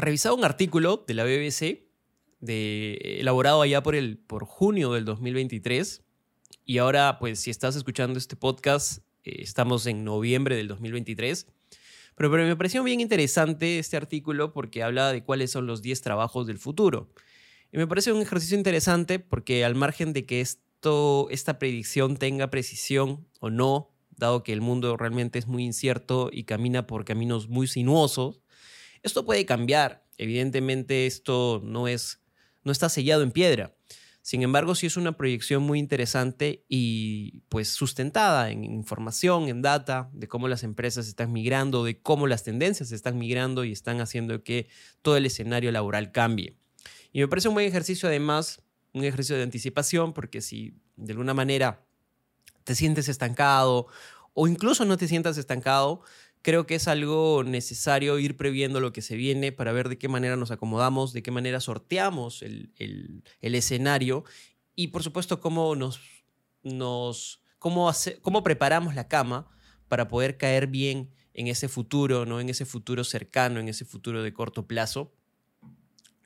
revisaba un artículo de la BBC elaborado allá por, el, por junio del 2023 y ahora pues si estás escuchando este podcast eh, estamos en noviembre del 2023 pero, pero me pareció bien interesante este artículo porque habla de cuáles son los 10 trabajos del futuro. Y me parece un ejercicio interesante porque al margen de que esto, esta predicción tenga precisión o no dado que el mundo realmente es muy incierto y camina por caminos muy sinuosos, esto puede cambiar. Evidentemente esto no, es, no está sellado en piedra. Sin embargo, sí es una proyección muy interesante y pues sustentada en información, en data, de cómo las empresas están migrando, de cómo las tendencias están migrando y están haciendo que todo el escenario laboral cambie. Y me parece un buen ejercicio además, un ejercicio de anticipación, porque si de alguna manera te sientes estancado o incluso no te sientas estancado, creo que es algo necesario ir previendo lo que se viene para ver de qué manera nos acomodamos, de qué manera sorteamos el, escenario y por supuesto cómo nos, nos cómo, cómo preparamos la cama para poder caer bien en ese futuro, ¿no? en ese futuro cercano, en ese futuro de corto plazo.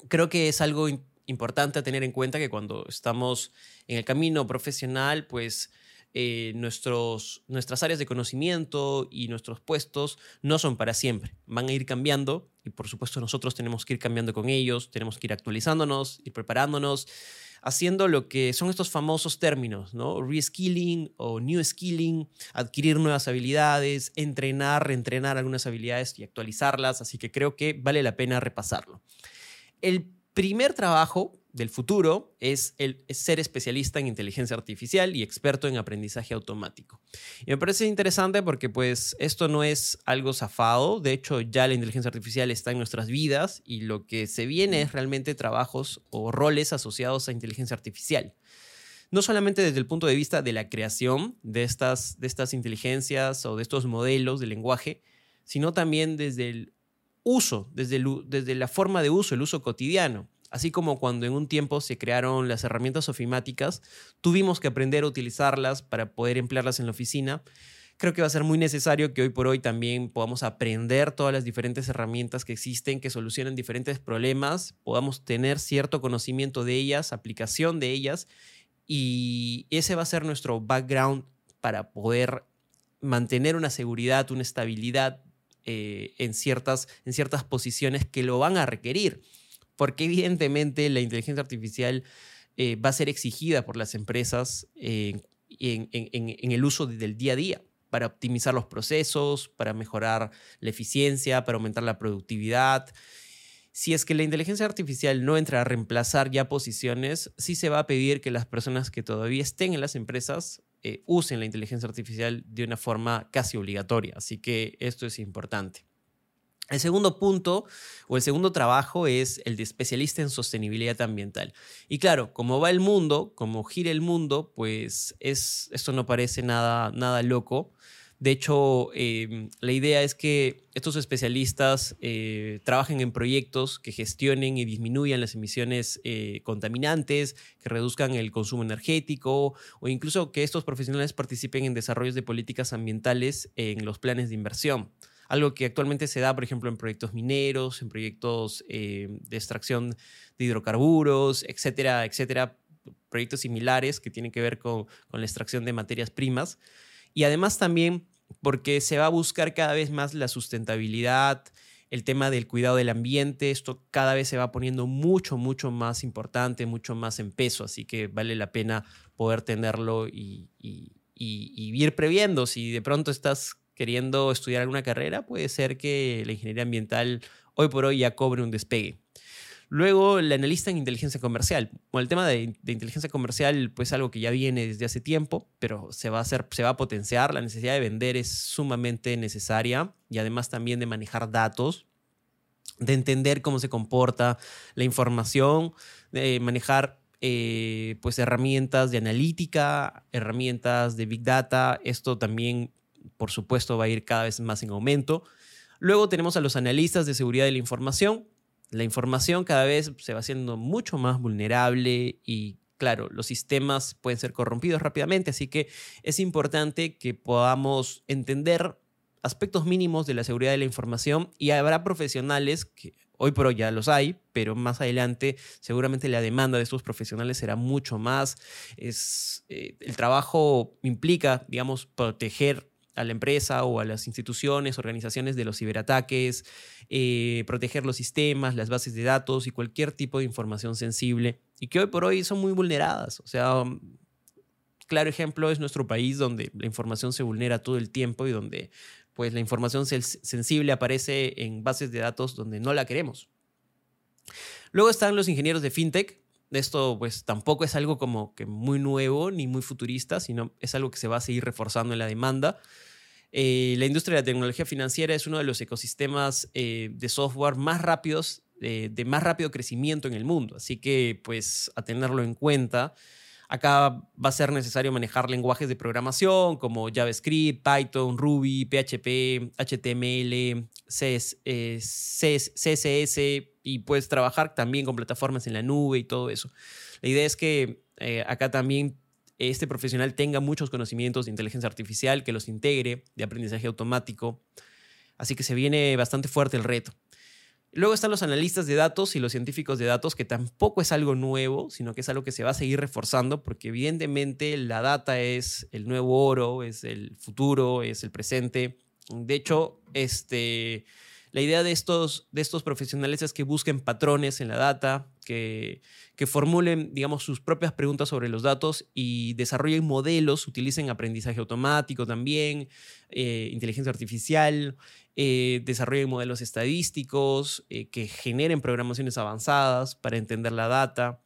Creo que es algo importante a tener en cuenta que cuando estamos en el camino profesional, pues eh, nuestros, nuestras áreas de conocimiento y nuestros puestos no son para siempre, van a ir cambiando y por supuesto nosotros tenemos que ir cambiando con ellos, tenemos que ir actualizándonos, ir preparándonos, haciendo lo que son estos famosos términos, ¿no? Reskilling o new skilling, adquirir nuevas habilidades, entrenar, reentrenar algunas habilidades y actualizarlas, así que creo que vale la pena repasarlo. El primer trabajo del futuro es el ser especialista en inteligencia artificial y experto en aprendizaje automático. Y me parece interesante porque pues esto no es algo zafado, de hecho ya la inteligencia artificial está en nuestras vidas y lo que se viene es realmente trabajos o roles asociados a inteligencia artificial. No solamente desde el punto de vista de la creación de estas, de estas inteligencias o de estos modelos de lenguaje, sino también desde el uso, desde, desde la forma de uso, el uso cotidiano. Así como cuando en un tiempo se crearon las herramientas ofimáticas, tuvimos que aprender a utilizarlas para poder emplearlas en la oficina. Creo que va a ser muy necesario que hoy por hoy también podamos aprender todas las diferentes herramientas que existen, que solucionan diferentes problemas, podamos tener cierto conocimiento de ellas, aplicación de ellas, y ese va a ser nuestro background para poder mantener una seguridad, una estabilidad eh, en, ciertas, en ciertas posiciones que lo van a requerir, porque evidentemente la inteligencia artificial eh, va a ser exigida por las empresas en, el uso del día a día para optimizar los procesos, para mejorar la eficiencia, para aumentar la productividad. Si es que la inteligencia artificial no entra a reemplazar ya posiciones, sí se va a pedir que las personas que todavía estén en las empresas eh, usen la inteligencia artificial de una forma casi obligatoria. Así que esto es importante. El segundo punto o el segundo trabajo es el de especialista en sostenibilidad ambiental. Y claro, como va el mundo, como gira el mundo, pues es, esto no parece nada, nada loco. De hecho, em, la idea es que estos especialistas eh, trabajen en proyectos que gestionen y disminuyan las emisiones eh, contaminantes, que reduzcan el consumo energético o incluso que estos profesionales participen en desarrollos de políticas ambientales en los planes de inversión. Algo que actualmente se da, por ejemplo, en proyectos mineros, en proyectos eh, de extracción de hidrocarburos, etcétera, etcétera, proyectos similares que tienen que ver con, con la extracción de materias primas. Y además también porque se va a buscar cada vez más la sustentabilidad, el tema del cuidado del ambiente, esto cada vez se va poniendo mucho, mucho más importante, mucho más en peso, así que vale la pena poder tenerlo y, y, ir previendo. Si de pronto estás queriendo estudiar alguna carrera, puede ser que la ingeniería ambiental hoy por hoy ya cobre un despegue. Luego, la analista en inteligencia comercial. Bueno, el tema de, inteligencia comercial, pues algo que ya viene desde hace tiempo, pero se va, a hacer, se va a potenciar. La necesidad de vender es sumamente necesaria y además también de manejar datos, de entender cómo se comporta la información, de manejar eh, pues herramientas de analítica, herramientas de big data. Esto también, por supuesto, va a ir cada vez más en aumento. Luego tenemos a los analistas de seguridad de la información, la información cada vez se va haciendo mucho más vulnerable y claro, los sistemas pueden ser corrompidos rápidamente, así que es importante que podamos entender aspectos mínimos de la seguridad de la información y habrá profesionales que Hoy por hoy ya los hay, pero más adelante seguramente la demanda de estos profesionales será mucho más. Es, eh, el trabajo implica, digamos, proteger a la empresa o a las instituciones, organizaciones de los ciberataques, eh, proteger los sistemas, las bases de datos y cualquier tipo de información sensible y que hoy por hoy son muy vulneradas. O sea, um, claro ejemplo es nuestro país donde la información se vulnera todo el tiempo y donde pues la información sensible aparece en bases de datos donde no la queremos. Luego están los ingenieros de fintech. Esto pues tampoco es algo como que muy nuevo ni muy futurista, sino es algo que se va a seguir reforzando en la demanda. Eh, la industria de la tecnología financiera es uno de los ecosistemas eh, de software más rápidos, de más rápido crecimiento en el mundo. Así que pues a tenerlo en cuenta. Acá va a ser necesario manejar lenguajes de programación como JavaScript, Python, Ruby, PHP, HTML, CSS y puedes trabajar también con plataformas en la nube y todo eso. La idea es que eh, acá también este profesional tenga muchos conocimientos de inteligencia artificial, que los integre, de aprendizaje automático. Así que se viene bastante fuerte el reto. Luego están los analistas de datos y los científicos de datos, que tampoco es algo nuevo, sino que es algo que se va a seguir reforzando, porque evidentemente la data es el nuevo oro, es el futuro, es el presente. De hecho, este, la idea de estos, de estos profesionales es que busquen patrones en la data, que, que formulen, digamos, sus propias preguntas sobre los datos y desarrollen modelos, utilicen aprendizaje automático también, eh, inteligencia artificial, eh, desarrollen modelos estadísticos, eh, que generen programaciones avanzadas para entender la data.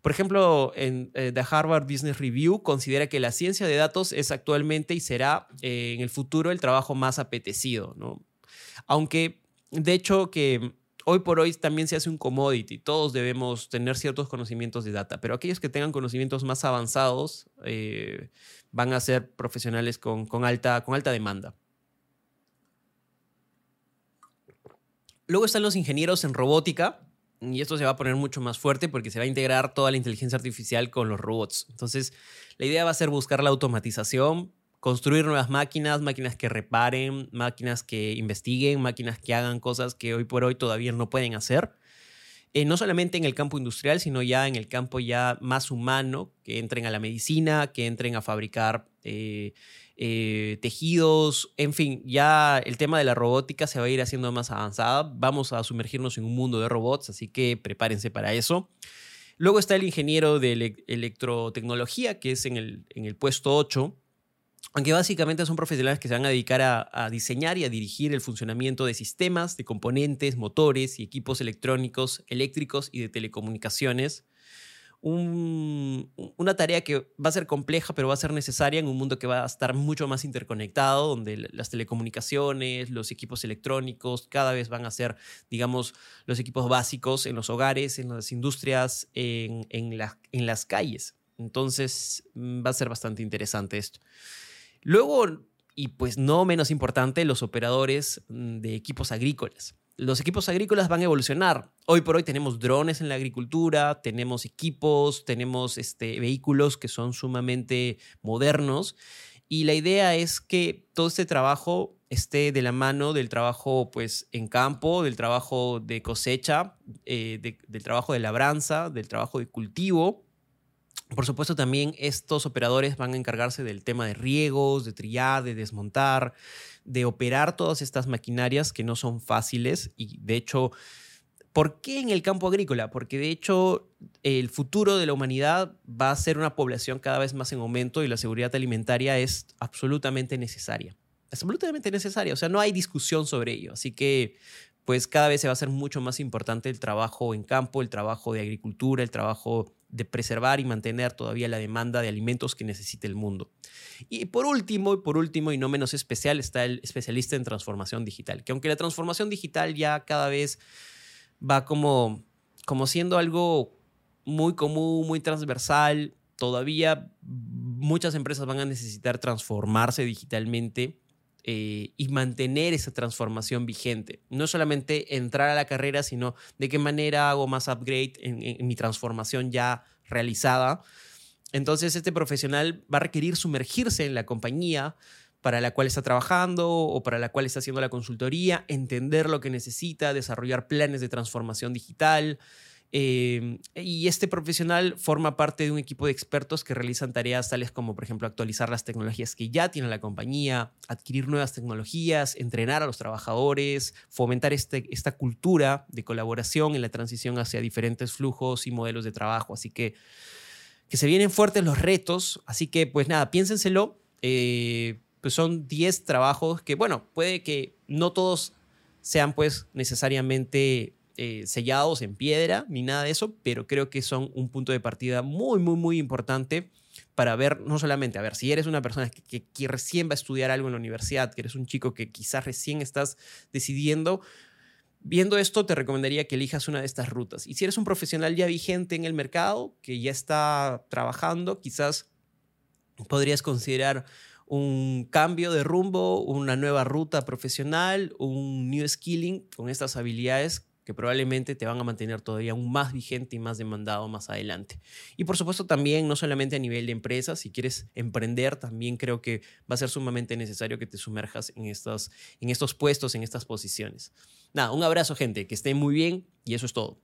Por ejemplo, en The Harvard Business Review considera que la ciencia de datos es actualmente y será en el futuro el trabajo más apetecido, ¿no? Aunque, de hecho, que hoy por hoy también se hace un commodity. Todos debemos tener ciertos conocimientos de data, pero aquellos que tengan conocimientos más avanzados eh, van a ser profesionales con, alta, con alta demanda. Luego están los ingenieros en robótica, y esto se va a poner mucho más fuerte porque se va a integrar toda la inteligencia artificial con los robots. Entonces, la idea va a ser buscar la automatización, construir nuevas máquinas, máquinas que reparen, máquinas que investiguen, máquinas que hagan cosas que hoy por hoy todavía no pueden hacer. Eh, no solamente en el campo industrial, sino ya en el campo ya más humano, que entren a la medicina, que entren a fabricar eh, eh, tejidos, en fin, ya el tema de la robótica se va a ir haciendo más avanzada. Vamos a sumergirnos en un mundo de robots, así que prepárense para eso. Luego está el ingeniero de electrotecnología, que es en el, en el puesto 8, aunque básicamente son profesionales que se van a dedicar a, diseñar y a dirigir el funcionamiento de sistemas, de componentes, motores y equipos electrónicos, eléctricos y de telecomunicaciones. una tarea que va a ser compleja, pero va a ser necesaria en un mundo que va a estar mucho más interconectado, donde las telecomunicaciones, los equipos electrónicos cada vez van a ser, digamos, los equipos básicos en los hogares, en las industrias, en, en las calles. Entonces mm, va a ser bastante interesante esto. Luego, y pues no menos importante, los operadores mm, de equipos agrícolas. Los equipos agrícolas van a evolucionar. Hoy por hoy tenemos drones en la agricultura, tenemos equipos, tenemos este, vehículos que son sumamente modernos. Y la idea es que todo este trabajo esté de la mano del trabajo pues, en campo, del trabajo de cosecha, eh, del trabajo de labranza, del trabajo de cultivo, por supuesto, también estos operadores van a encargarse del tema de riegos, de trillar, de desmontar, de operar todas estas maquinarias que no son fáciles y de hecho, ¿por qué en el campo agrícola? Porque de hecho el futuro de la humanidad va a ser una población cada vez más en aumento y la seguridad alimentaria es absolutamente necesaria. Absolutamente necesaria, o sea, no hay discusión sobre ello. Así que pues cada vez se va a hacer mucho más importante el trabajo en campo, el trabajo de agricultura, el trabajo de preservar y mantener todavía la demanda de alimentos que necesita el mundo. Y por último, y por último y no menos especial, está el especialista en transformación digital, que aunque la transformación digital ya cada vez va como, como siendo algo muy común, muy transversal, todavía muchas empresas van a necesitar transformarse digitalmente eh, y mantener esa transformación vigente. No solamente entrar a la carrera, sino de qué manera hago más upgrade en, mi transformación ya realizada. Entonces este profesional va a requerir sumergirse en la compañía para la cual está trabajando o para la cual está haciendo la consultoría, entender lo que necesita, desarrollar planes de transformación digital. Eh, y este profesional forma parte de un equipo de expertos que realizan tareas tales como, por ejemplo, actualizar las tecnologías que ya tiene la compañía, adquirir nuevas tecnologías, entrenar a los trabajadores, fomentar este, esta cultura de colaboración en la transición hacia diferentes flujos y modelos de trabajo. Así que, que se vienen fuertes los retos. Así que, pues nada, piénsenselo. Eh, pues son 10 trabajos que, bueno, puede que no todos sean pues necesariamente eh, sellados en piedra ni nada de eso, pero creo que son un punto de partida muy, muy, muy importante para ver, no solamente, a ver, si eres una persona que, que, recién va a estudiar algo en la universidad, que eres un chico que quizás recién estás decidiendo, viendo esto te recomendaría que elijas una de estas rutas. Y si eres un profesional ya vigente en el mercado, que ya está trabajando, quizás podrías considerar un cambio de rumbo, una nueva ruta profesional, un new skilling con estas habilidades que probablemente te van a mantener todavía aún más vigente y más demandado más adelante. Y por supuesto también, no solamente a nivel de empresa, si quieres emprender, también creo que va a ser sumamente necesario que te sumerjas en en estos puestos, en estas posiciones. Nada, un abrazo gente, que estén muy bien y eso es todo.